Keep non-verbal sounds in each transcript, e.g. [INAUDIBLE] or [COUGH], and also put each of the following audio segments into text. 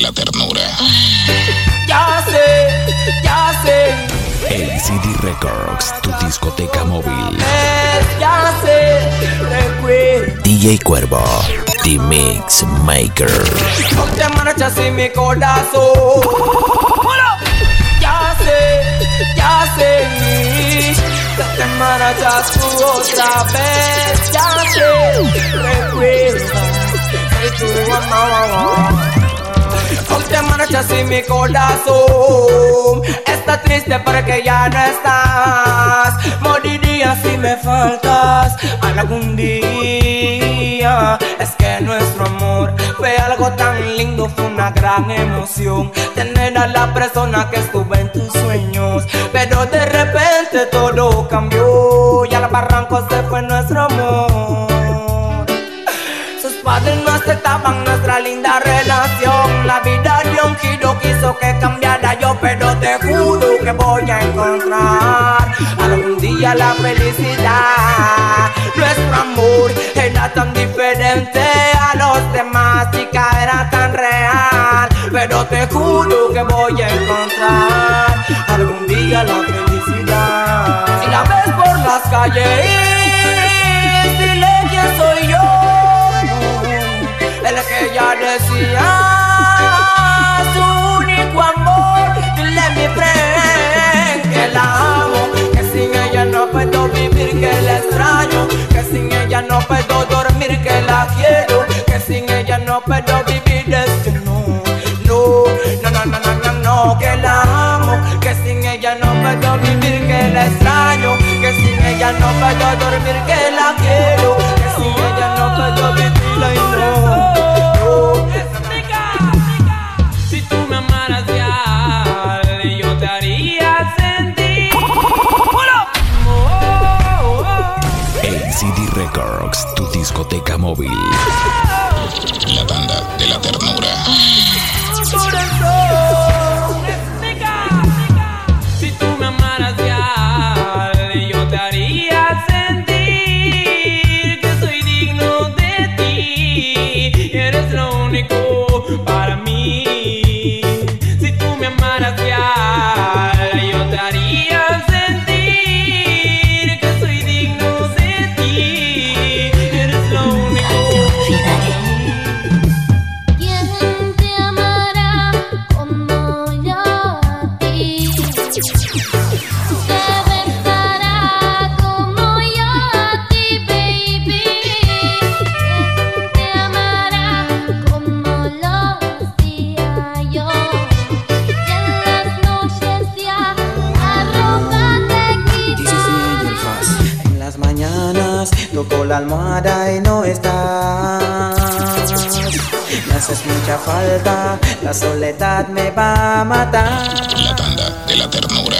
de la ternura. Ya sé, ya sé. El CD Records, tu discoteca móvil. Ya sé, recuerdo. DJ Cuervo, The Mix Maker. Ponte marchas en mi corazón. Ya sé, ya sé. Te marchas tú otra vez. Ya sé, recuerda. Marchas en mi corazón. Está triste porque ya no estás. Moriría si me faltas algún día. Es que nuestro amor fue algo tan lindo, fue una gran emoción. Tener a la persona que estuve en tus sueños. Pero de repente todo cambió. La felicidad. Nuestro amor era tan diferente a los demás, chica, era tan real. Pero te juro que voy a encontrar algún día la felicidad. Si la ves por las calles, dile quién soy yo el que ya decía que sin ella no puedo dormir, que la quiero, que sin ella no puedo vivir. Es que no, no, no, no, no, no, no, no, que la amo, que sin ella no puedo vivir, que la extraño, que sin ella no puedo dormir, que la discoteca móvil. [LAUGHS] toco la almohada y no estás. Me haces mucha falta, la soledad me va a matar. La ternura.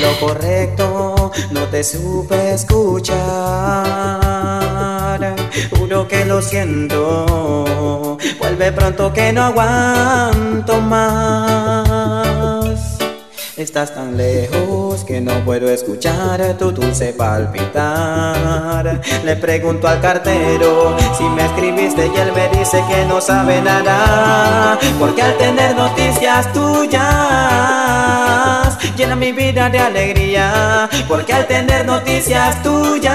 Lo correcto, no te supe escuchar. Juro que lo siento, vuelve pronto que no aguanto más. Estás tan lejos que no puedo escuchar tu dulce palpitar. Le pregunto al cartero si me escribiste y él me dice que no sabe nada. Porque al tener noticias tuyas llena mi vida de alegría. Porque al tener noticias tuyas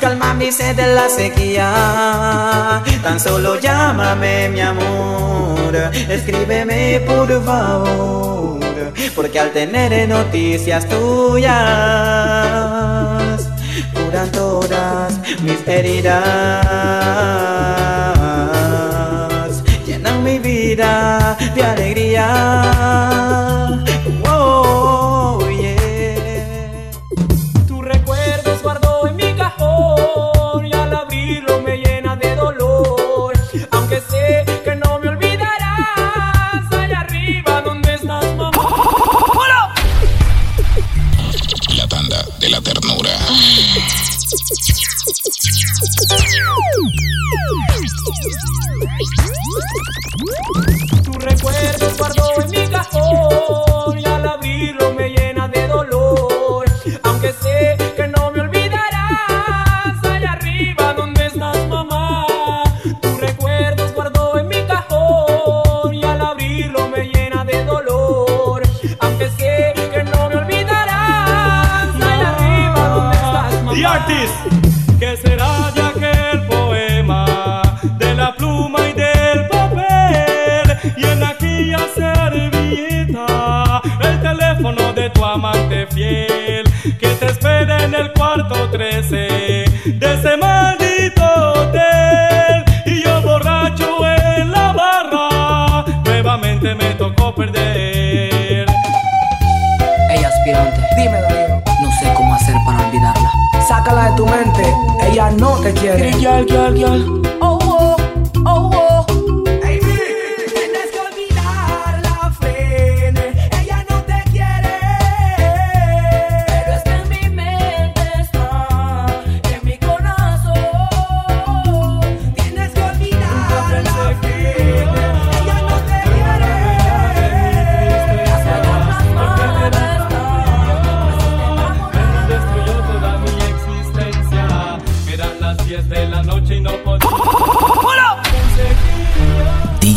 calma mi sed de la sequía. Tan solo llámame mi amor, escríbeme por favor. Porque al tener noticias tuyas curan todas mis heridas, de alegría. the artist. ¿Qué será de aquel poema, de la pluma y del papel? Y en aquella servilleta, el teléfono de tu amante fiel, que te espera en el cuarto 13 de ese maldito hotel. Sácala de tu mente. Ella no te quiere.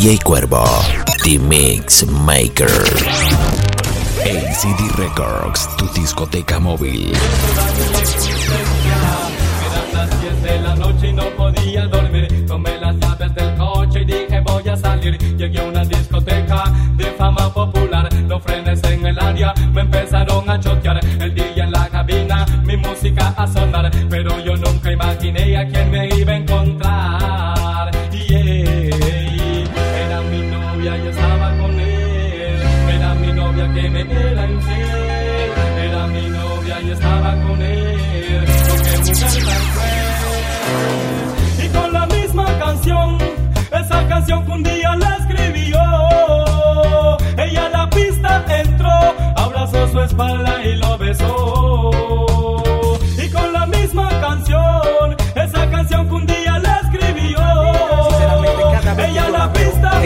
DJ Cuervo, The Mix Maker. ACD Records, tu discoteca móvil. Eran las 10 de la noche y no podía dormir. Tomé las llaves del coche y dije voy a salir. Llegué a una discoteca de fama popular. Los frenes en el área me empezaron a chotear. El día en la cabina, mi música a sonar. Pero yo nunca imaginé a quién me iba a encontrar. Era mi novia que me era infiel. Era mi novia y estaba con él. Porque mujer tan cruel. Y con la misma canción, esa canción que un día la escribió. Ella a la pista entró, abrazó su espalda y lo besó.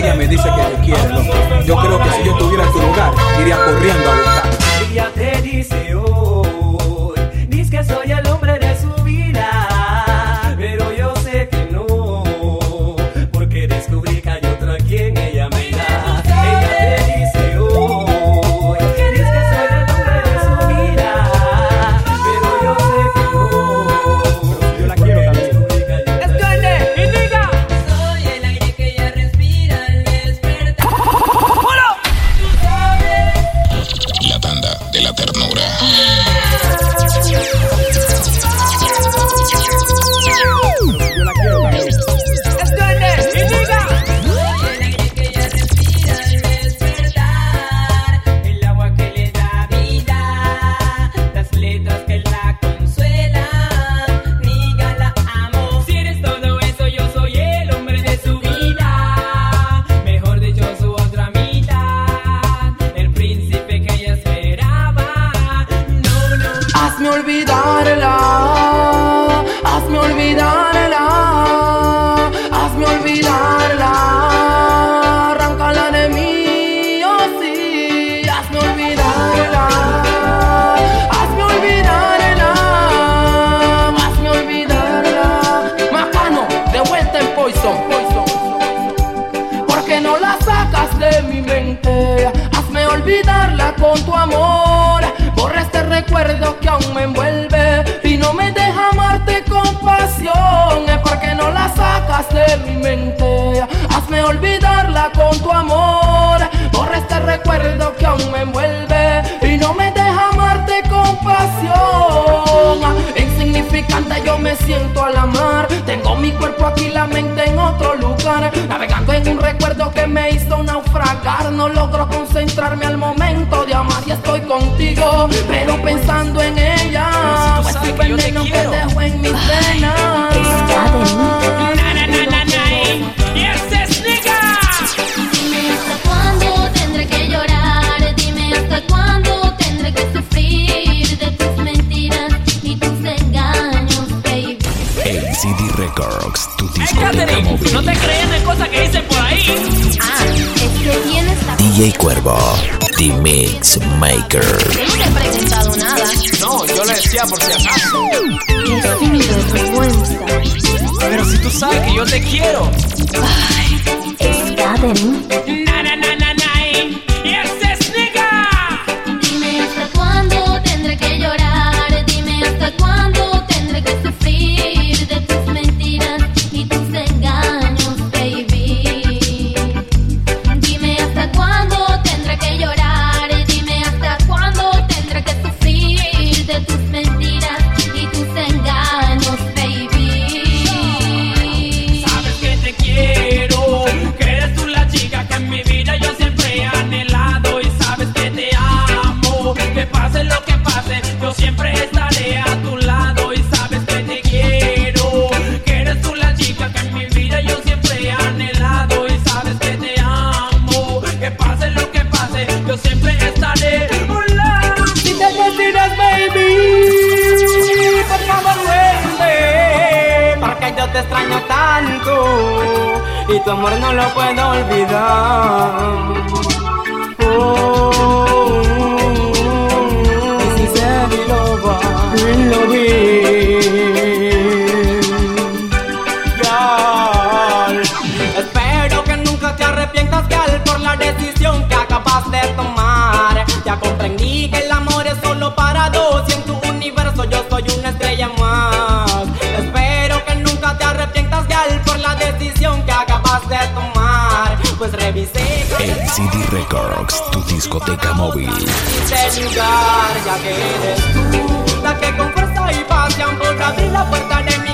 Ella me dice que te quiere. Yo creo que si yo estuviera en tu lugar, iría corriendo a buscar. Recuerdo que aún me envuelve y no me deja amarte con pasión. Es porque no la sacas de mi mente. Hazme olvidarla con tu amor. Borra este recuerdo que aún me envuelve y no me deja amarte con pasión. Insignificante yo me siento al amar. Tengo mi cuerpo aquí, la mente en otro lugar. Navegando en un recuerdo que me hizo naufragar. No logro concentrarme al momento de amar y estoy contigo. Pero pensando en ella, Pero si tú es el sabes que yo te veneno que quiero. dejo en mis venas. Na, na, na, na, na, eh. Yes, es nigga. Dime hasta cuándo tendré que llorar. Dime hasta cuándo tendré que sufrir de tus mentiras y tus engaños, baby. ACD Records, tu discoteca móvil. no te crees de cosas que dicen por ahí. Ah, DJ Cuervo, The Mix Maker. No te he preguntado nada. No, yo le decía por si acaso. Qué sinvergüenza. Pero si tú sabes que yo te quiero. Está de mí. Y tu amor no lo puedo olvidar. Oh. Girl, Espero que nunca te arrepientas, gal, por la decisión que acabas de tomar. CD Records, tu discoteca móvil. lugar, ya que eres tú la que con fuerza y pasión podrá abrir la puerta de mi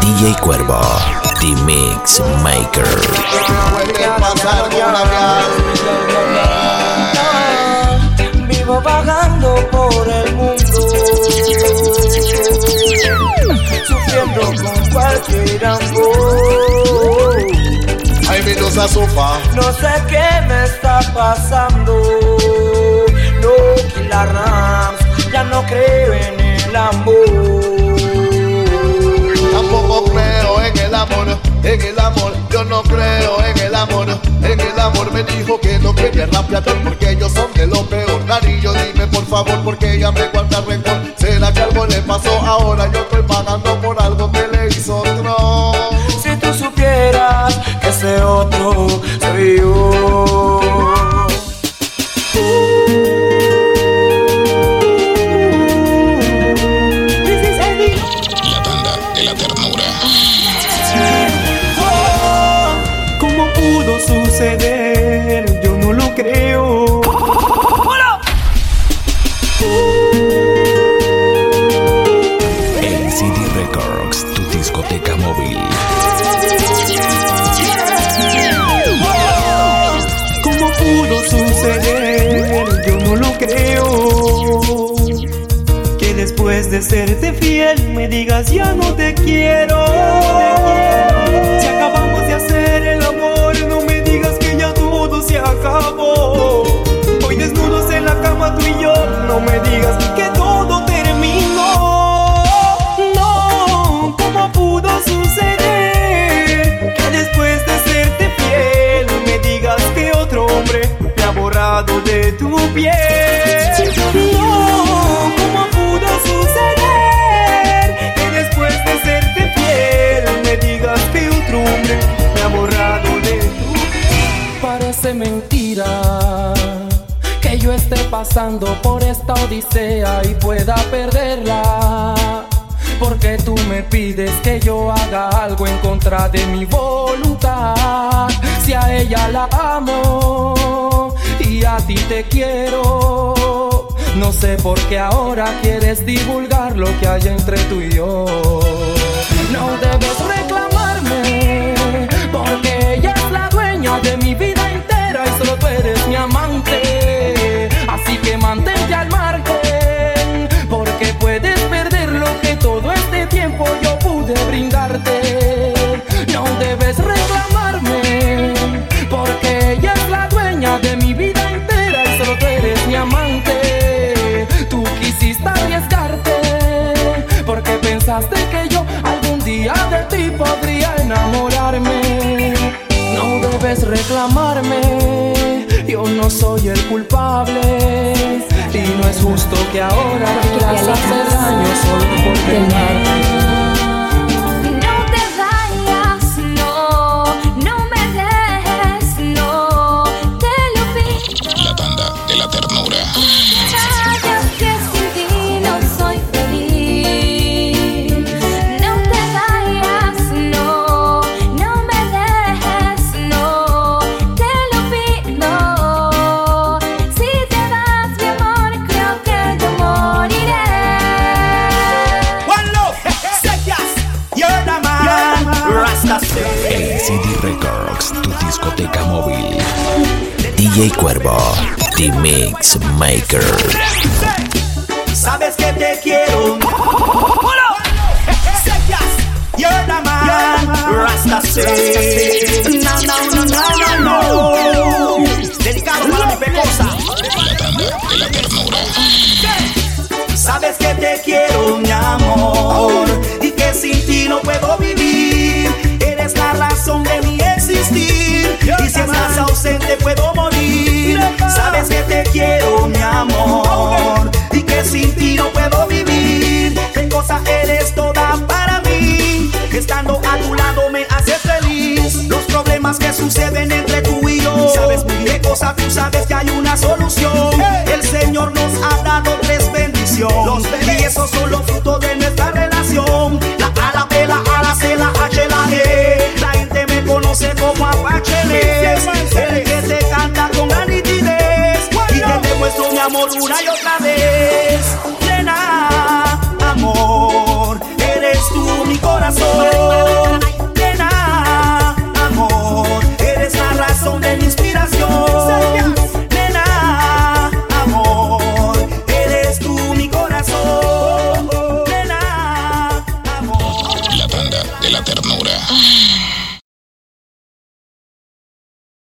DJ Cuervo, The Mix Maker. Vivo vagando por el mundo, sufriendo con cualquier amor. Ay, mi. No sé qué me está pasando. Creo en el amor. Tampoco creo en el amor, en el amor. Yo no creo en el amor, en el amor. Me dijo que no quería rapeador porque ellos son de lo peor. Darillo, dime por favor, porque ella me guarda rencor. ¿Será que algo le pasó ahora? Yo estoy pagando por algo que le hizo otro. Si tú supieras que ese otro soy yo. Serte fiel me digas ya no te quiero. Si acabamos de hacer el amor, no me digas que ya todo se acabó. Hoy desnudos en la cama tú y yo, no me digas que todo terminó. No, ¿cómo pudo suceder? Que después de serte fiel me digas que otro hombre me ha borrado de tu piel. Por esta odisea y pueda perderla. Porque tú me pides que yo haga algo en contra de mi voluntad. Si a ella la amo y a ti te quiero. No sé por qué ahora quieres divulgar lo que hay entre tú y yo. Reclamarme, yo no soy el culpable y no es justo que ahora quieras hacer daño solo por quedarte. LCD Records, tu discoteca móvil. DJ Cuervo, The Mix Maker. Sabes que te quiero. You're the man. Rasta. No, no, no, no, no, no. Dedicado para mi pecosa. La banda de la ternura. Sabes que te quiero, mi amor, y que sin ti no puedo vivir. Sabes que te quiero, mi amor, y que sin ti no puedo vivir. Qué cosa eres toda para mí, estando a tu lado me haces feliz. Los problemas que suceden entre tú y yo, sabes muy bien cosa tú sabes que hay una solución. El Señor nos ha dado tres bendiciones y eso solo fruto de nuestra relación. amor una y otra vez.